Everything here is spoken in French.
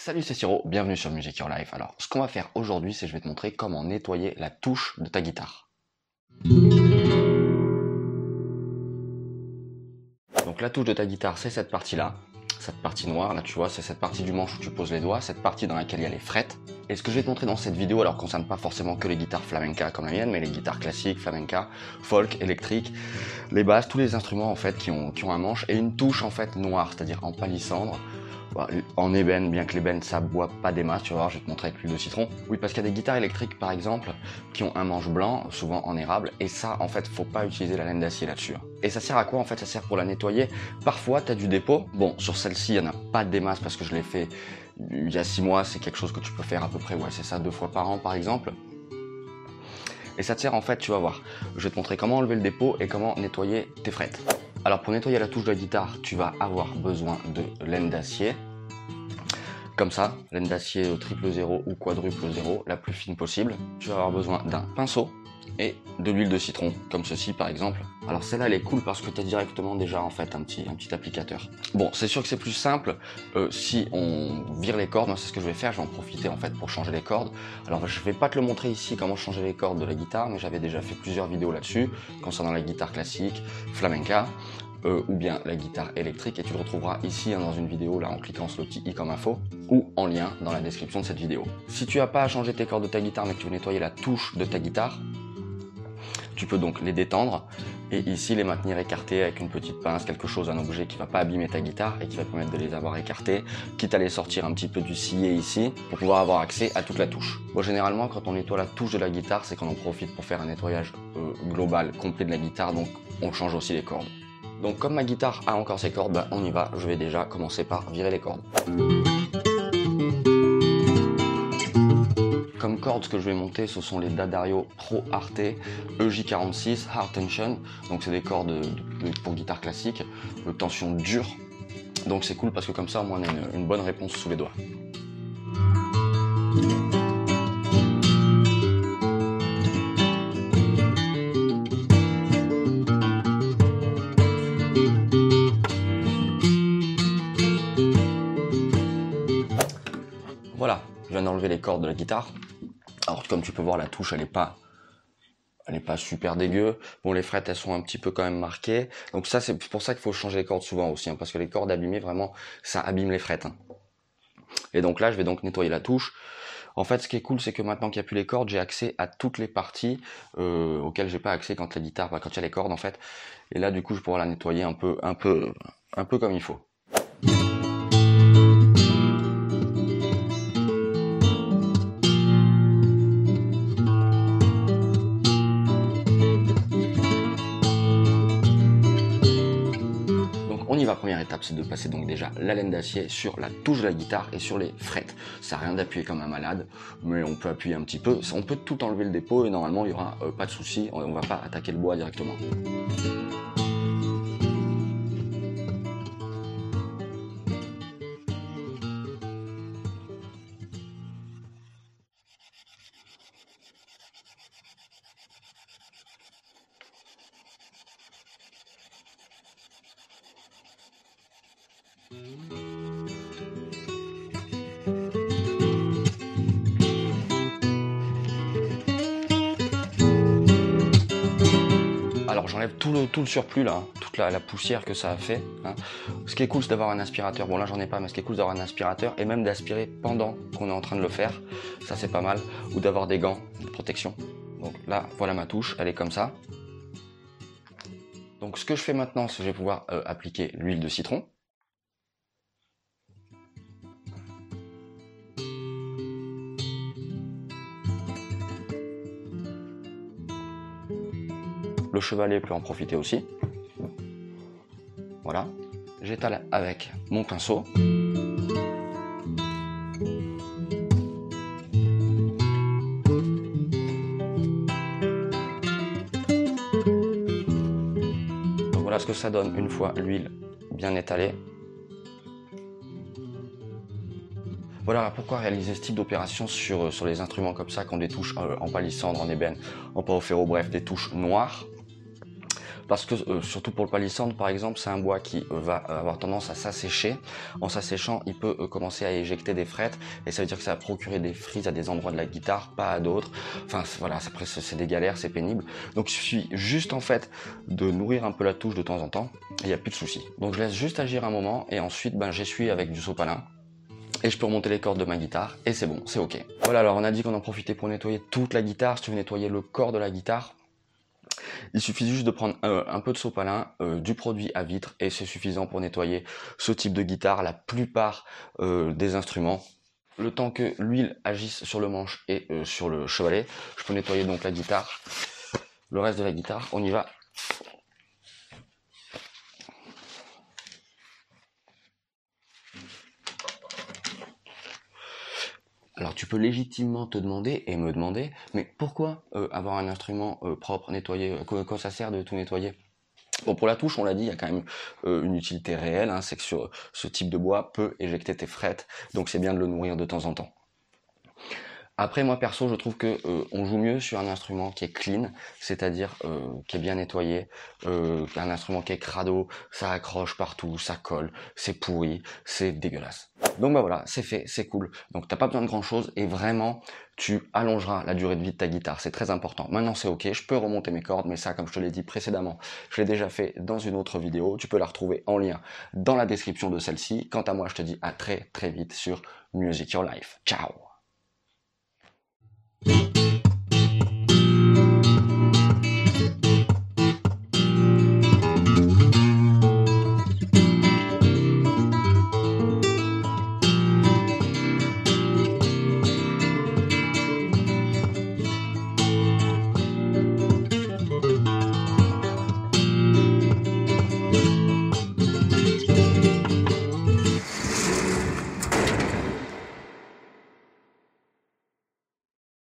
Salut c'est Siro, bienvenue sur Music Your Life. Alors ce qu'on va faire aujourd'hui c'est je vais te montrer comment nettoyer la touche de ta guitare. Donc la touche de ta guitare c'est cette partie là, cette partie noire là tu vois, c'est cette partie du manche où tu poses les doigts, cette partie dans laquelle il y a les frettes. Et ce que je vais te montrer dans cette vidéo alors concerne pas forcément que les guitares flamenca comme la mienne, mais les guitares classiques, flamenca, folk, électrique, les basses, tous les instruments en fait qui ont, qui ont un manche et une touche en fait noire, c'est-à-dire en palissandre bah, en ébène, bien que l'ébène ça boit pas des masses, tu vas voir, je vais te montrer avec l'huile de citron. Oui, parce qu'il y a des guitares électriques par exemple qui ont un manche blanc, souvent en érable, et ça en fait faut pas utiliser la laine d'acier là-dessus. Hein. Et ça sert à quoi en fait? Ça sert pour la nettoyer. Parfois tu as du dépôt. Bon, sur celle-ci il n'y en a pas des masses parce que je l'ai fait il y a six mois, c'est quelque chose que tu peux faire à peu près, ouais, c'est ça, deux fois par an par exemple. Et ça te sert en fait, tu vas voir. Je vais te montrer comment enlever le dépôt et comment nettoyer tes frettes. Alors pour nettoyer la touche de la guitare, tu vas avoir besoin de laine d'acier. Comme ça, laine d'acier triple zéro ou quadruple zéro, la plus fine possible. Tu vas avoir besoin d'un pinceau et de l'huile de citron, comme ceci par exemple. Alors celle-là elle est cool parce que tu as directement déjà en fait un petit, un petit applicateur. Bon, c'est sûr que c'est plus simple euh, si on vire les cordes, moi c'est ce que je vais faire, je vais en profiter en fait pour changer les cordes. Alors je vais pas te le montrer ici comment changer les cordes de la guitare, mais j'avais déjà fait plusieurs vidéos là-dessus, concernant la guitare classique, flamenca. Euh, ou bien la guitare électrique et tu le retrouveras ici hein, dans une vidéo là en cliquant sur le petit i comme info ou en lien dans la description de cette vidéo. Si tu n'as pas à changer tes cordes de ta guitare mais que tu veux nettoyer la touche de ta guitare, tu peux donc les détendre et ici les maintenir écartés avec une petite pince, quelque chose, un objet qui va pas abîmer ta guitare et qui va permettre de les avoir écartés, quitte à les sortir un petit peu du sillet ici pour pouvoir avoir accès à toute la touche. Généralement, quand on nettoie la touche de la guitare, c'est qu'on en profite pour faire un nettoyage euh, global, complet de la guitare, donc on change aussi les cordes. Donc comme ma guitare a encore ses cordes, ben, on y va, je vais déjà commencer par virer les cordes. Cordes, que je vais monter, ce sont les Dadario Pro Arte EJ46 Hard Tension. Donc c'est des cordes pour guitare classique, tension dure. Donc c'est cool parce que comme ça, au moins on a une bonne réponse sous les doigts. Voilà, je viens d'enlever les cordes de la guitare. Comme tu peux voir, la touche elle est pas elle pas super dégueu. Bon, les frettes, elles sont un petit peu quand même marquées. Donc ça, c'est pour ça qu'il faut changer les cordes souvent aussi, hein, parce que les cordes abîmées, vraiment, ça abîme les frettes. Hein. Et donc là, je vais donc nettoyer la touche. En fait, ce qui est cool, c'est que maintenant qu'il n'y a plus les cordes, j'ai accès à toutes les parties euh, auxquelles j'ai pas accès quand la guitare, quand il y a les cordes en fait. Et là, du coup, je pourrai la nettoyer un peu, un peu, un peu comme il faut. Première étape, c'est de passer donc déjà la laine d'acier sur la touche de la guitare et sur les frettes. Ça n'a rien d'appuyer comme un malade, mais on peut appuyer un petit peu. On peut tout enlever le dépôt et normalement il n'y aura euh, pas de souci, on ne va pas attaquer le bois directement. Alors j'enlève tout le, tout le surplus là, toute la, poussière que ça a fait. Hein. Ce qui est cool c'est d'avoir un aspirateur, bon là j'en ai pas, mais ce qui est cool c'est d'avoir un aspirateur et même d'aspirer pendant qu'on est en train de le faire, ça c'est pas mal, ou d'avoir des gants de protection. Donc là voilà ma touche, elle est comme ça. Donc ce que je fais maintenant, c'est que je vais pouvoir euh, appliquer l'huile de citron. Le chevalet peut en profiter aussi. Voilà. J'étale avec mon pinceau. voilà ce que ça donne une fois l'huile bien étalée. Voilà pourquoi réaliser ce type d'opération sur, les instruments comme ça, qui ont des touches euh, en palissandre, en ébène, en ferro, bref, des touches noires parce que euh, surtout pour le palissandre par exemple, c'est un bois qui euh, va avoir tendance à s'assécher. En s'asséchant, il peut commencer à éjecter des frettes et ça veut dire que ça va procurer des frises à des endroits de la guitare, pas à d'autres. Enfin voilà, après c'est des galères, c'est pénible. Donc il suffit juste en fait de nourrir un peu la touche de temps en temps il n'y a plus de soucis. Donc je laisse juste agir un moment et ensuite ben, j'essuie avec du sopalin et je peux remonter les cordes de ma guitare et c'est bon, c'est ok. Voilà, alors on a dit qu'on en profitait pour nettoyer toute la guitare. Si tu veux nettoyer le corps de la guitare, il suffit juste de prendre euh, un peu de sopalin, euh, du produit à vitre et c'est suffisant pour nettoyer ce type de guitare, la plupart euh, des instruments. Le temps que l'huile agisse sur le manche et sur le chevalet, je peux nettoyer donc la guitare. Le reste de la guitare, on y va Alors tu peux légitimement te demander et me demander, mais pourquoi euh, avoir un instrument euh, propre, nettoyé, euh, quoi, ça sert de tout nettoyer? Bon, pour la touche, on l'a dit, il y a quand même une utilité réelle, hein, c'est que ce type de bois peut éjecter tes frettes, donc c'est bien de le nourrir de temps en temps. Après, moi perso, je trouve que euh, on joue mieux sur un instrument qui est clean, c'est-à-dire euh, qui est bien nettoyé, euh, un instrument qui est crado, ça accroche partout, ça colle, c'est pourri, c'est dégueulasse. Donc bah voilà, c'est fait, c'est cool. Donc t'as pas besoin de grand chose et vraiment tu allongeras la durée de vie de ta guitare, c'est très important. Maintenant c'est ok, je peux remonter mes cordes, mais ça comme je te l'ai dit précédemment, je l'ai déjà fait dans une autre vidéo, tu peux la retrouver en lien dans la description de celle-ci. Quant à moi, je te dis à très très vite sur Music Your Life. Ciao Thank you